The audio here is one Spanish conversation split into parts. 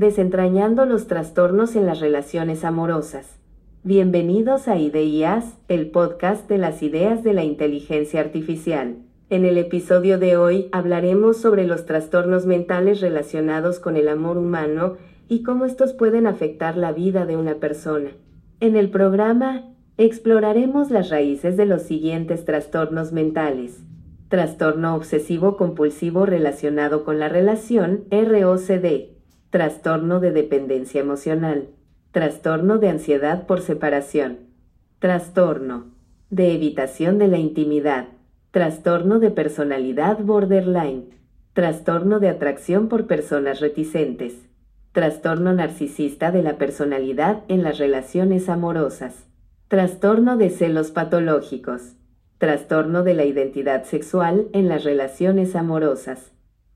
desentrañando los trastornos en las relaciones amorosas. Bienvenidos a IDEIAS, el podcast de las ideas de la inteligencia artificial. En el episodio de hoy hablaremos sobre los trastornos mentales relacionados con el amor humano y cómo estos pueden afectar la vida de una persona. En el programa exploraremos las raíces de los siguientes trastornos mentales. Trastorno obsesivo compulsivo relacionado con la relación, ROCD. Trastorno de dependencia emocional. Trastorno de ansiedad por separación. Trastorno de evitación de la intimidad. Trastorno de personalidad borderline. Trastorno de atracción por personas reticentes. Trastorno narcisista de la personalidad en las relaciones amorosas. Trastorno de celos patológicos. Trastorno de la identidad sexual en las relaciones amorosas.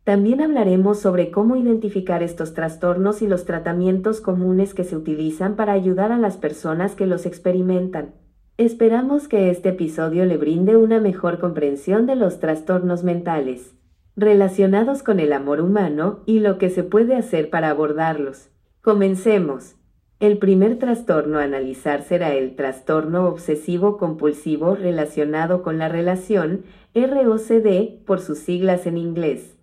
También hablaremos sobre cómo identificar estos trastornos y los tratamientos comunes que se utilizan para ayudar a las personas que los experimentan. Esperamos que este episodio le brinde una mejor comprensión de los trastornos mentales relacionados con el amor humano y lo que se puede hacer para abordarlos. Comencemos. El primer trastorno a analizar será el trastorno obsesivo compulsivo relacionado con la relación, ROCD por sus siglas en inglés.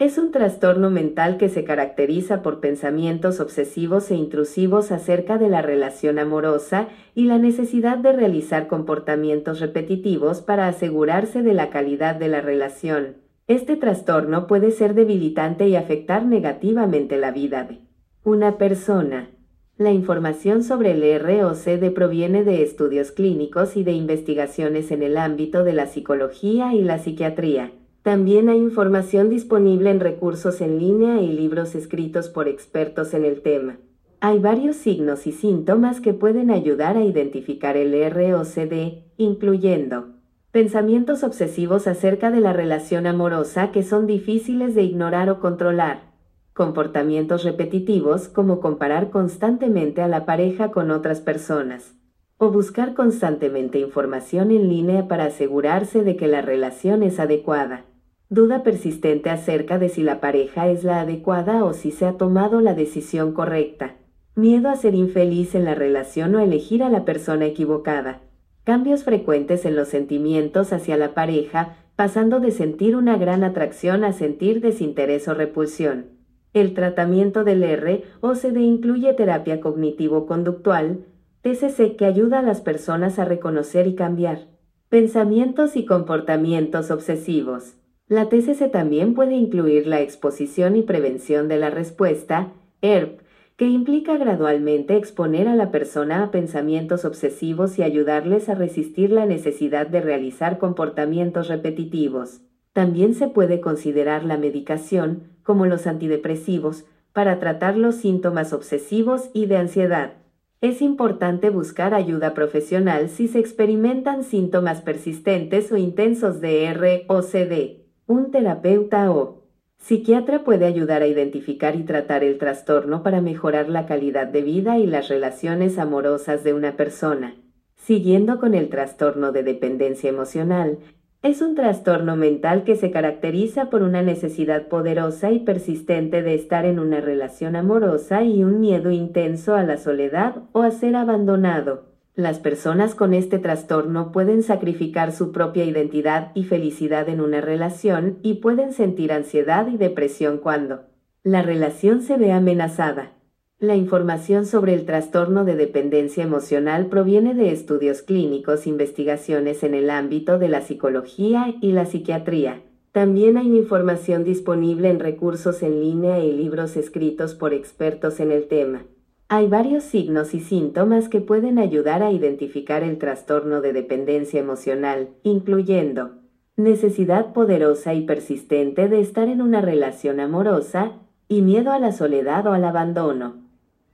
Es un trastorno mental que se caracteriza por pensamientos obsesivos e intrusivos acerca de la relación amorosa y la necesidad de realizar comportamientos repetitivos para asegurarse de la calidad de la relación. Este trastorno puede ser debilitante y afectar negativamente la vida de una persona. La información sobre el ROCD proviene de estudios clínicos y de investigaciones en el ámbito de la psicología y la psiquiatría. También hay información disponible en recursos en línea y libros escritos por expertos en el tema. Hay varios signos y síntomas que pueden ayudar a identificar el ROCD, incluyendo pensamientos obsesivos acerca de la relación amorosa que son difíciles de ignorar o controlar, comportamientos repetitivos como comparar constantemente a la pareja con otras personas, o buscar constantemente información en línea para asegurarse de que la relación es adecuada duda persistente acerca de si la pareja es la adecuada o si se ha tomado la decisión correcta, miedo a ser infeliz en la relación o elegir a la persona equivocada, cambios frecuentes en los sentimientos hacia la pareja, pasando de sentir una gran atracción a sentir desinterés o repulsión. El tratamiento del R o CD incluye terapia cognitivo-conductual, TCC que ayuda a las personas a reconocer y cambiar pensamientos y comportamientos obsesivos. La TCC también puede incluir la exposición y prevención de la respuesta, ERP, que implica gradualmente exponer a la persona a pensamientos obsesivos y ayudarles a resistir la necesidad de realizar comportamientos repetitivos. También se puede considerar la medicación, como los antidepresivos, para tratar los síntomas obsesivos y de ansiedad. Es importante buscar ayuda profesional si se experimentan síntomas persistentes o intensos de R o CD. Un terapeuta o psiquiatra puede ayudar a identificar y tratar el trastorno para mejorar la calidad de vida y las relaciones amorosas de una persona. Siguiendo con el trastorno de dependencia emocional, es un trastorno mental que se caracteriza por una necesidad poderosa y persistente de estar en una relación amorosa y un miedo intenso a la soledad o a ser abandonado. Las personas con este trastorno pueden sacrificar su propia identidad y felicidad en una relación y pueden sentir ansiedad y depresión cuando la relación se ve amenazada. La información sobre el trastorno de dependencia emocional proviene de estudios clínicos, investigaciones en el ámbito de la psicología y la psiquiatría. También hay información disponible en recursos en línea y libros escritos por expertos en el tema. Hay varios signos y síntomas que pueden ayudar a identificar el trastorno de dependencia emocional, incluyendo necesidad poderosa y persistente de estar en una relación amorosa y miedo a la soledad o al abandono,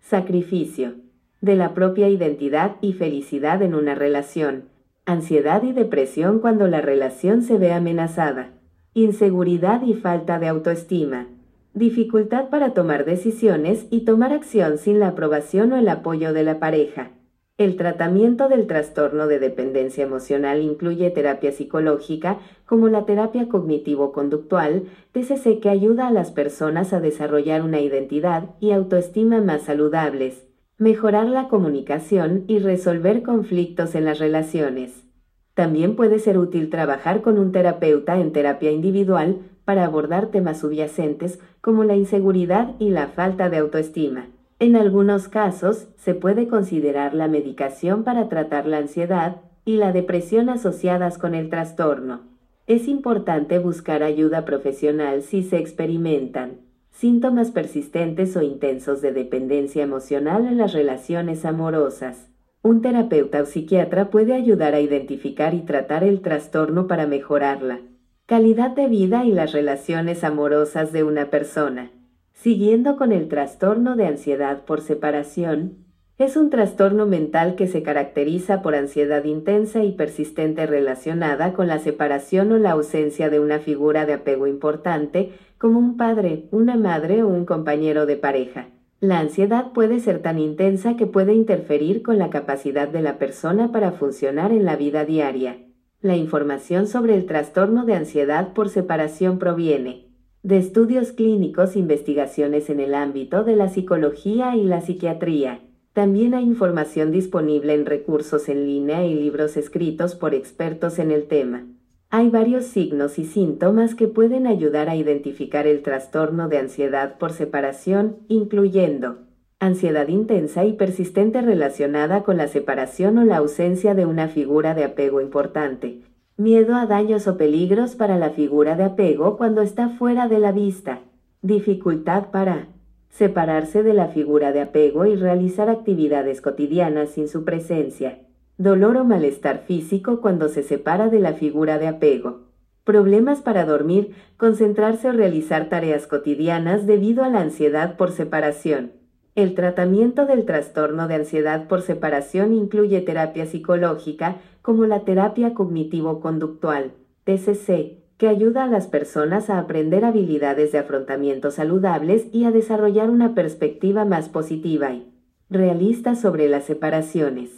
sacrificio de la propia identidad y felicidad en una relación, ansiedad y depresión cuando la relación se ve amenazada, inseguridad y falta de autoestima, dificultad para tomar decisiones y tomar acción sin la aprobación o el apoyo de la pareja, El tratamiento del trastorno de dependencia emocional incluye terapia psicológica, como la terapia cognitivo-conductual, TCC que ayuda a las personas a desarrollar una identidad y autoestima más saludables, mejorar la comunicación y resolver conflictos en las relaciones. También puede ser útil trabajar con un terapeuta en terapia individual para abordar temas subyacentes como la inseguridad y la falta de autoestima. En algunos casos, se puede considerar la medicación para tratar la ansiedad y la depresión asociadas con el trastorno. Es importante buscar ayuda profesional si se experimentan síntomas persistentes o intensos de dependencia emocional en las relaciones amorosas. Un terapeuta o psiquiatra puede ayudar a identificar y tratar el trastorno para mejorarla. Calidad de vida y las relaciones amorosas de una persona. Siguiendo con el trastorno de ansiedad por separación, es un trastorno mental que se caracteriza por ansiedad intensa y persistente relacionada con la separación o la ausencia de una figura de apego importante, como un padre, una madre o un compañero de pareja. La ansiedad puede ser tan intensa que puede interferir con la capacidad de la persona para funcionar en la vida diaria. La información sobre el trastorno de ansiedad por separación proviene de estudios clínicos, investigaciones en el ámbito de la psicología y la psiquiatría. También hay información disponible en recursos en línea y libros escritos por expertos en el tema. Hay varios signos y síntomas que pueden ayudar a identificar el trastorno de ansiedad por separación, incluyendo ansiedad intensa y persistente relacionada con la separación o la ausencia de una figura de apego importante, miedo a daños o peligros para la figura de apego cuando está fuera de la vista, dificultad para separarse de la figura de apego y realizar actividades cotidianas sin su presencia, dolor o malestar físico cuando se separa de la figura de apego, problemas para dormir, concentrarse o realizar tareas cotidianas debido a la ansiedad por separación. El tratamiento del trastorno de ansiedad por separación incluye terapia psicológica como la terapia cognitivo-conductual, TCC, que ayuda a las personas a aprender habilidades de afrontamiento saludables y a desarrollar una perspectiva más positiva y realista sobre las separaciones.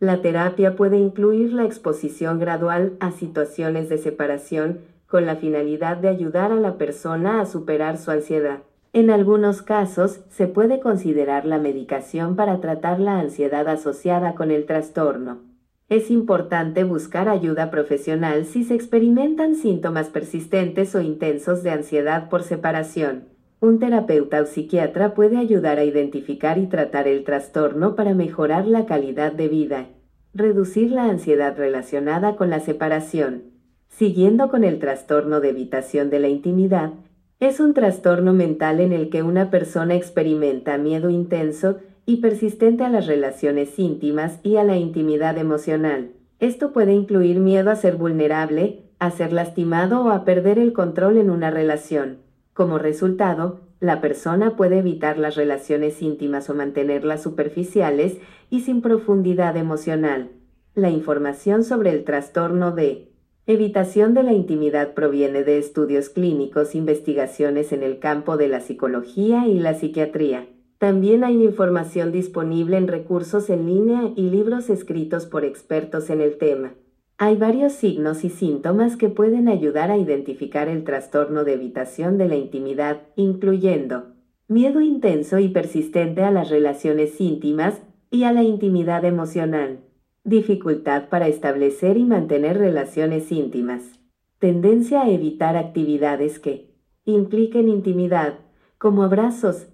La terapia puede incluir la exposición gradual a situaciones de separación con la finalidad de ayudar a la persona a superar su ansiedad. En algunos casos, se puede considerar la medicación para tratar la ansiedad asociada con el trastorno. Es importante buscar ayuda profesional si se experimentan síntomas persistentes o intensos de ansiedad por separación. Un terapeuta o psiquiatra puede ayudar a identificar y tratar el trastorno para mejorar la calidad de vida, reducir la ansiedad relacionada con la separación. Siguiendo con el trastorno de evitación de la intimidad, es un trastorno mental en el que una persona experimenta miedo intenso y persistente a las relaciones íntimas y a la intimidad emocional. Esto puede incluir miedo a ser vulnerable, a ser lastimado o a perder el control en una relación. Como resultado, la persona puede evitar las relaciones íntimas o mantenerlas superficiales y sin profundidad emocional. La información sobre el trastorno de evitación de la intimidad proviene de estudios clínicos, investigaciones en el campo de la psicología y la psiquiatría. También hay información disponible en recursos en línea y libros escritos por expertos en el tema. Hay varios signos y síntomas que pueden ayudar a identificar el trastorno de evitación de la intimidad, incluyendo miedo intenso y persistente a las relaciones íntimas y a la intimidad emocional, dificultad para establecer y mantener relaciones íntimas, tendencia a evitar actividades que impliquen intimidad, como abrazos,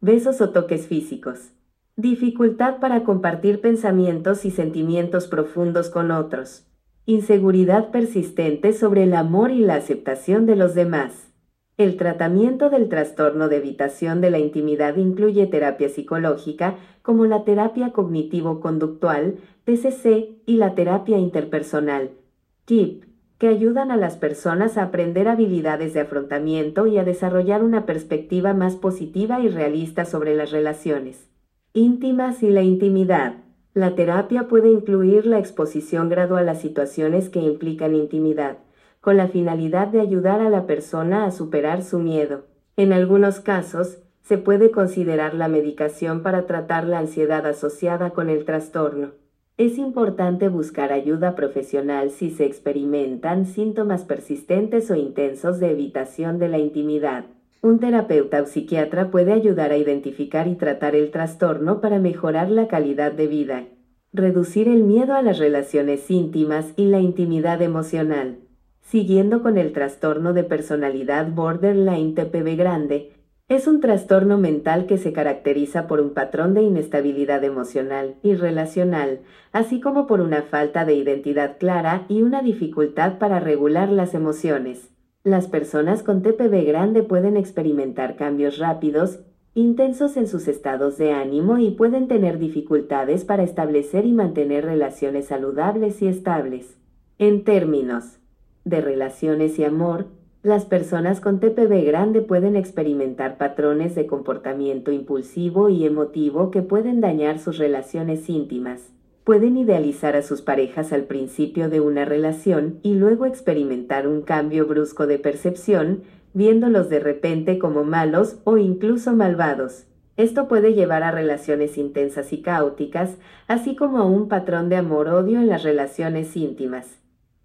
besos o toques físicos, dificultad para compartir pensamientos y sentimientos profundos con otros, inseguridad persistente sobre el amor y la aceptación de los demás. El tratamiento del trastorno de evitación de la intimidad incluye terapia psicológica como la terapia cognitivo-conductual, TCC, y la terapia interpersonal, TIP, que ayudan a las personas a aprender habilidades de afrontamiento y a desarrollar una perspectiva más positiva y realista sobre las relaciones íntimas y la intimidad. La terapia puede incluir la exposición gradual a situaciones que implican intimidad, con la finalidad de ayudar a la persona a superar su miedo. En algunos casos, se puede considerar la medicación para tratar la ansiedad asociada con el trastorno. Es importante buscar ayuda profesional si se experimentan síntomas persistentes o intensos de evitación de la intimidad. Un terapeuta o psiquiatra puede ayudar a identificar y tratar el trastorno para mejorar la calidad de vida, reducir el miedo a las relaciones íntimas y la intimidad emocional. Siguiendo con el trastorno de personalidad borderline TPB grande, es un trastorno mental que se caracteriza por un patrón de inestabilidad emocional y relacional, así como por una falta de identidad clara y una dificultad para regular las emociones. Las personas con TPB grande pueden experimentar cambios rápidos, intensos en sus estados de ánimo y pueden tener dificultades para establecer y mantener relaciones saludables y estables. En términos de relaciones y amor, las personas con TPB grande pueden experimentar patrones de comportamiento impulsivo y emotivo que pueden dañar sus relaciones íntimas. Pueden idealizar a sus parejas al principio de una relación y luego experimentar un cambio brusco de percepción, viéndolos de repente como malos o incluso malvados. Esto puede llevar a relaciones intensas y caóticas, así como a un patrón de amor-odio en las relaciones íntimas.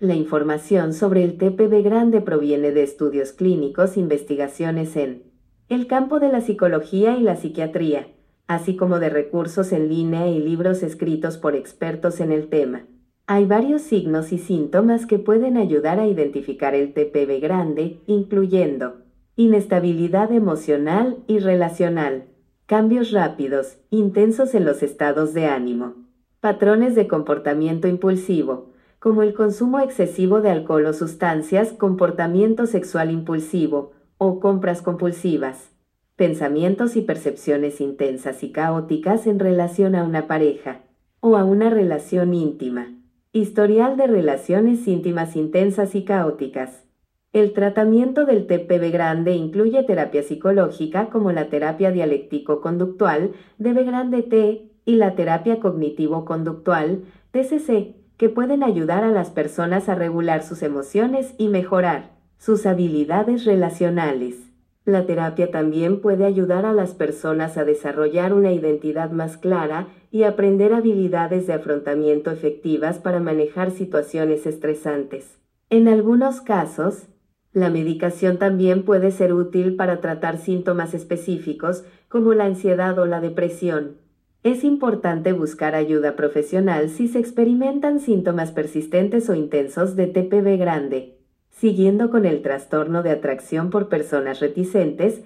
La información sobre el TPB grande proviene de estudios clínicos, investigaciones en el campo de la psicología y la psiquiatría, así como de recursos en línea y libros escritos por expertos en el tema. Hay varios signos y síntomas que pueden ayudar a identificar el TPB grande, incluyendo inestabilidad emocional y relacional, cambios rápidos, intensos en los estados de ánimo, patrones de comportamiento impulsivo, como el consumo excesivo de alcohol o sustancias, comportamiento sexual impulsivo o compras compulsivas, pensamientos y percepciones intensas y caóticas en relación a una pareja o a una relación íntima, historial de relaciones íntimas intensas y caóticas. El tratamiento del TPB grande incluye terapia psicológica como la terapia dialéctico-conductual de grande T y la terapia cognitivo-conductual TCC que pueden ayudar a las personas a regular sus emociones y mejorar sus habilidades relacionales. La terapia también puede ayudar a las personas a desarrollar una identidad más clara y aprender habilidades de afrontamiento efectivas para manejar situaciones estresantes. En algunos casos, la medicación también puede ser útil para tratar síntomas específicos como la ansiedad o la depresión. Es importante buscar ayuda profesional si se experimentan síntomas persistentes o intensos de TPB grande. Siguiendo con el trastorno de atracción por personas reticentes,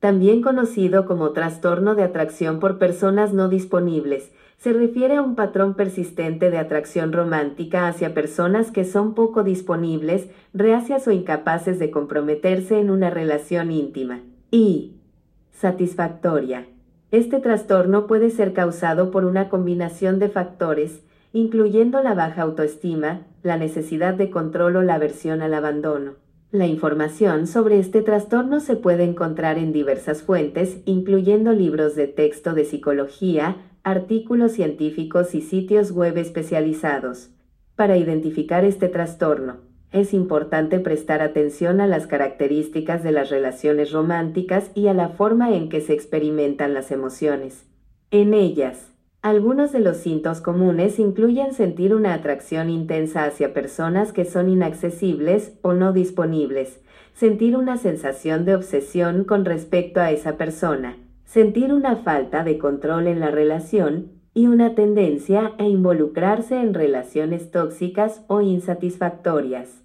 también conocido como trastorno de atracción por personas no disponibles, se refiere a un patrón persistente de atracción romántica hacia personas que son poco disponibles, reacias o incapaces de comprometerse en una relación íntima y satisfactoria. Este trastorno puede ser causado por una combinación de factores, incluyendo la baja autoestima, la necesidad de control o la aversión al abandono. La información sobre este trastorno se puede encontrar en diversas fuentes, incluyendo libros de texto de psicología, artículos científicos y sitios web especializados. Para identificar este trastorno, es importante prestar atención a las características de las relaciones románticas y a la forma en que se experimentan las emociones. En ellas, algunos de los síntomas comunes incluyen sentir una atracción intensa hacia personas que son inaccesibles o no disponibles, sentir una sensación de obsesión con respecto a esa persona, sentir una falta de control en la relación y una tendencia a involucrarse en relaciones tóxicas o insatisfactorias.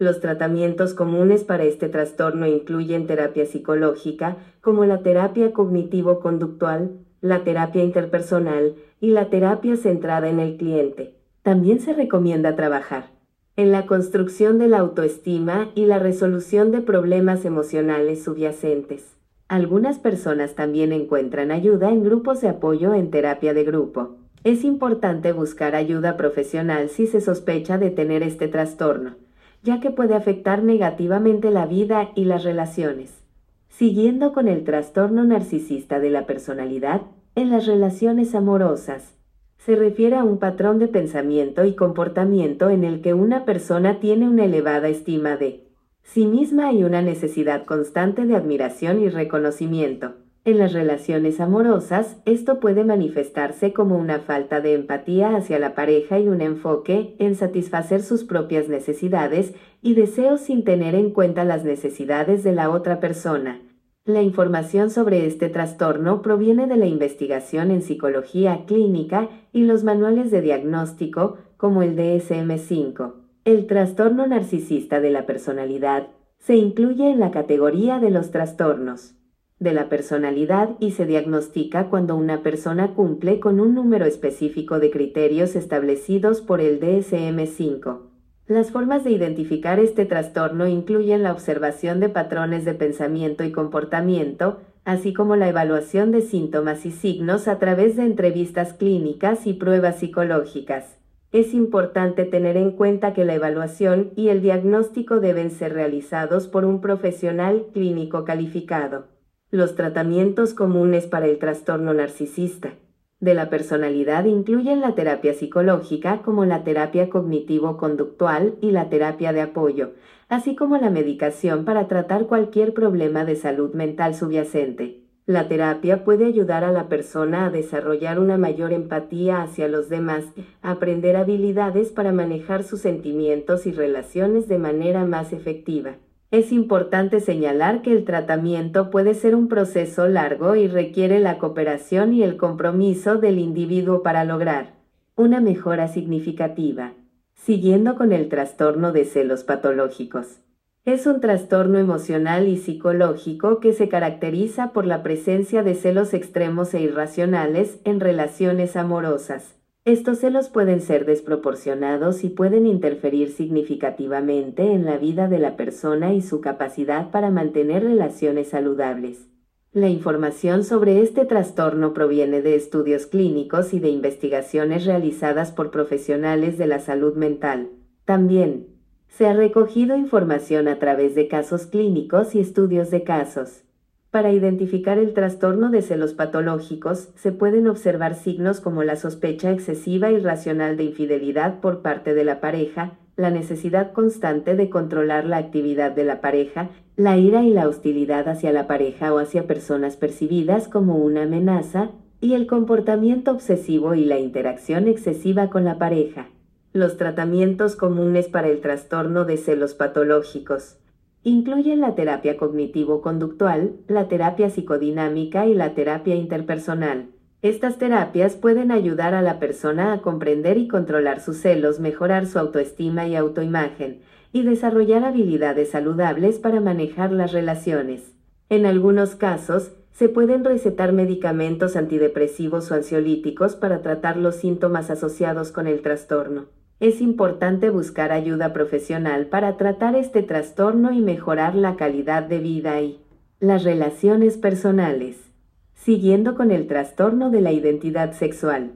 Los tratamientos comunes para este trastorno incluyen terapia psicológica, como la terapia cognitivo-conductual, la terapia interpersonal y la terapia centrada en el cliente. También se recomienda trabajar en la construcción de la autoestima y la resolución de problemas emocionales subyacentes. Algunas personas también encuentran ayuda en grupos de apoyo en terapia de grupo. Es importante buscar ayuda profesional si se sospecha de tener este trastorno ya que puede afectar negativamente la vida y las relaciones. Siguiendo con el trastorno narcisista de la personalidad, en las relaciones amorosas, se refiere a un patrón de pensamiento y comportamiento en el que una persona tiene una elevada estima de sí misma y una necesidad constante de admiración y reconocimiento. En las relaciones amorosas, esto puede manifestarse como una falta de empatía hacia la pareja y un enfoque en satisfacer sus propias necesidades y deseos sin tener en cuenta las necesidades de la otra persona. La información sobre este trastorno proviene de la investigación en psicología clínica y los manuales de diagnóstico, como el DSM-5. El trastorno narcisista de la personalidad se incluye en la categoría de los trastornos de la personalidad y se diagnostica cuando una persona cumple con un número específico de criterios establecidos por el DSM-5. Las formas de identificar este trastorno incluyen la observación de patrones de pensamiento y comportamiento, así como la evaluación de síntomas y signos a través de entrevistas clínicas y pruebas psicológicas. Es importante tener en cuenta que la evaluación y el diagnóstico deben ser realizados por un profesional clínico calificado. Los tratamientos comunes para el trastorno narcisista de la personalidad incluyen la terapia psicológica como la terapia cognitivo-conductual y la terapia de apoyo, así como la medicación para tratar cualquier problema de salud mental subyacente. La terapia puede ayudar a la persona a desarrollar una mayor empatía hacia los demás, aprender habilidades para manejar sus sentimientos y relaciones de manera más efectiva. Es importante señalar que el tratamiento puede ser un proceso largo y requiere la cooperación y el compromiso del individuo para lograr una mejora significativa. Siguiendo con el trastorno de celos patológicos. Es un trastorno emocional y psicológico que se caracteriza por la presencia de celos extremos e irracionales en relaciones amorosas. Estos celos pueden ser desproporcionados y pueden interferir significativamente en la vida de la persona y su capacidad para mantener relaciones saludables. La información sobre este trastorno proviene de estudios clínicos y de investigaciones realizadas por profesionales de la salud mental. También, se ha recogido información a través de casos clínicos y estudios de casos. Para identificar el trastorno de celos patológicos, se pueden observar signos como la sospecha excesiva y racional de infidelidad por parte de la pareja, la necesidad constante de controlar la actividad de la pareja, la ira y la hostilidad hacia la pareja o hacia personas percibidas como una amenaza, y el comportamiento obsesivo y la interacción excesiva con la pareja. Los tratamientos comunes para el trastorno de celos patológicos. Incluyen la terapia cognitivo-conductual, la terapia psicodinámica y la terapia interpersonal. Estas terapias pueden ayudar a la persona a comprender y controlar sus celos, mejorar su autoestima y autoimagen, y desarrollar habilidades saludables para manejar las relaciones. En algunos casos, se pueden recetar medicamentos antidepresivos o ansiolíticos para tratar los síntomas asociados con el trastorno es importante buscar ayuda profesional para tratar este trastorno y mejorar la calidad de vida y las relaciones personales. Siguiendo con el trastorno de la identidad sexual.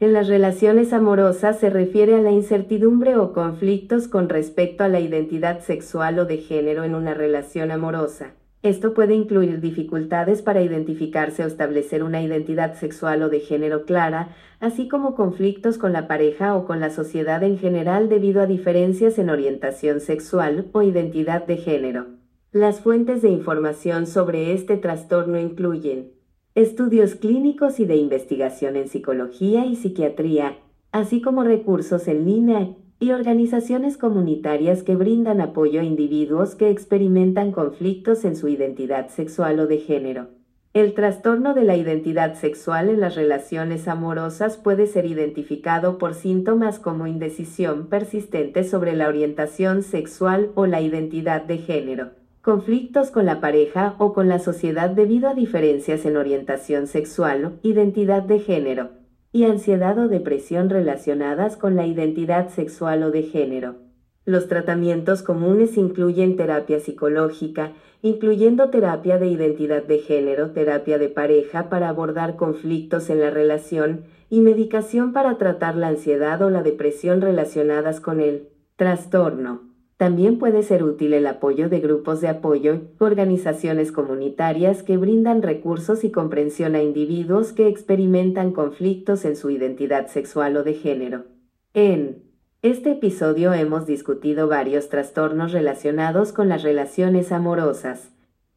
En las relaciones amorosas se refiere a la incertidumbre o conflictos con respecto a la identidad sexual o de género en una relación amorosa. Esto puede incluir dificultades para identificarse o establecer una identidad sexual o de género clara, así como conflictos con la pareja o con la sociedad en general debido a diferencias en orientación sexual o identidad de género. Las fuentes de información sobre este trastorno incluyen estudios clínicos y de investigación en psicología y psiquiatría, así como recursos en línea y organizaciones comunitarias que brindan apoyo a individuos que experimentan conflictos en su identidad sexual o de género. El trastorno de la identidad sexual en las relaciones amorosas puede ser identificado por síntomas como indecisión persistente sobre la orientación sexual o la identidad de género, conflictos con la pareja o con la sociedad debido a diferencias en orientación sexual, o identidad de género, y ansiedad o depresión relacionadas con la identidad sexual o de género. Los tratamientos comunes incluyen terapia psicológica, incluyendo terapia de identidad de género, terapia de pareja para abordar conflictos en la relación y medicación para tratar la ansiedad o la depresión relacionadas con el trastorno. También puede ser útil el apoyo de grupos de apoyo, organizaciones comunitarias que brindan recursos y comprensión a individuos que experimentan conflictos en su identidad sexual o de género. En este episodio hemos discutido varios trastornos relacionados con las relaciones amorosas.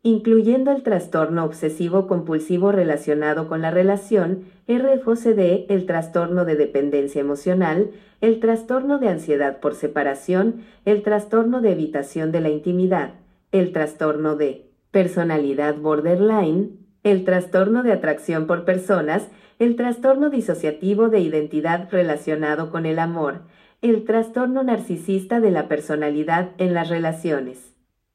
Incluyendo el trastorno obsesivo compulsivo relacionado con la relación, RFOCD, el trastorno de dependencia emocional, el trastorno de ansiedad por separación, el trastorno de evitación de la intimidad, el trastorno de personalidad borderline, el trastorno de atracción por personas, el trastorno disociativo de identidad relacionado con el amor, el trastorno narcisista de la personalidad en las relaciones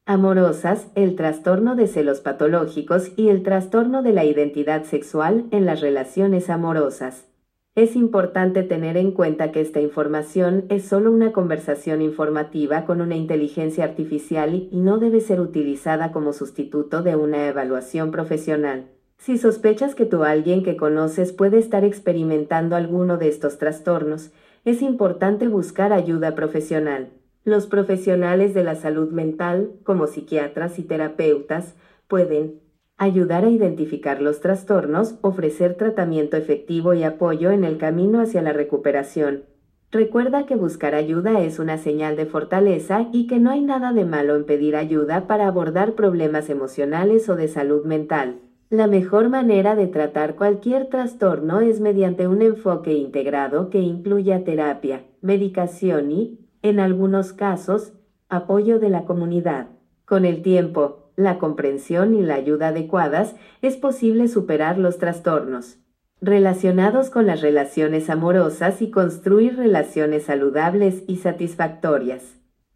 amorosas, el trastorno de celos patológicos y el trastorno de la identidad sexual en las relaciones amorosas. Es importante tener en cuenta que esta información es solo una conversación informativa con una inteligencia artificial y no debe ser utilizada como sustituto de una evaluación profesional. Si sospechas que tú alguien que conoces puede estar experimentando alguno de estos trastornos, es importante buscar ayuda profesional. Los profesionales de la salud mental, como psiquiatras y terapeutas, pueden ayudar a identificar los trastornos, ofrecer tratamiento efectivo y apoyo en el camino hacia la recuperación. Recuerda que buscar ayuda es una señal de fortaleza y que no hay nada de malo en pedir ayuda para abordar problemas emocionales o de salud mental. La mejor manera de tratar cualquier trastorno es mediante un enfoque integrado que incluya terapia, medicación y, en algunos casos, apoyo de la comunidad. Con el tiempo, la comprensión y la ayuda adecuadas, es posible superar los trastornos relacionados con las relaciones amorosas y construir relaciones saludables y satisfactorias.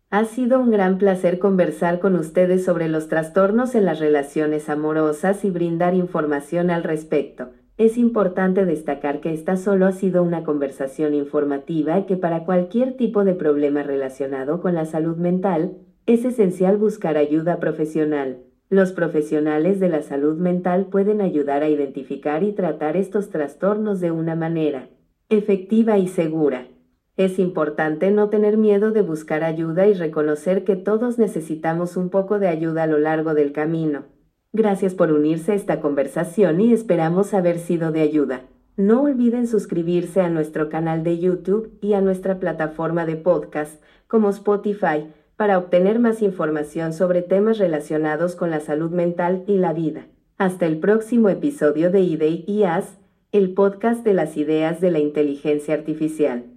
Ha sido un gran placer conversar con ustedes sobre los trastornos en las relaciones amorosas y brindar información al respecto. Es importante destacar que esta solo ha sido una conversación informativa y que para cualquier tipo de problema relacionado con la salud mental, es esencial buscar ayuda profesional. Los profesionales de la salud mental pueden ayudar a identificar y tratar estos trastornos de una manera efectiva y segura. Es importante no tener miedo de buscar ayuda y reconocer que todos necesitamos un poco de ayuda a lo largo del camino. Gracias por unirse a esta conversación y esperamos haber sido de ayuda. No olviden suscribirse a nuestro canal de YouTube y a nuestra plataforma de podcast como Spotify para obtener más información sobre temas relacionados con la salud mental y la vida. Hasta el próximo episodio de IDEI y AS, el podcast de las ideas de la inteligencia artificial.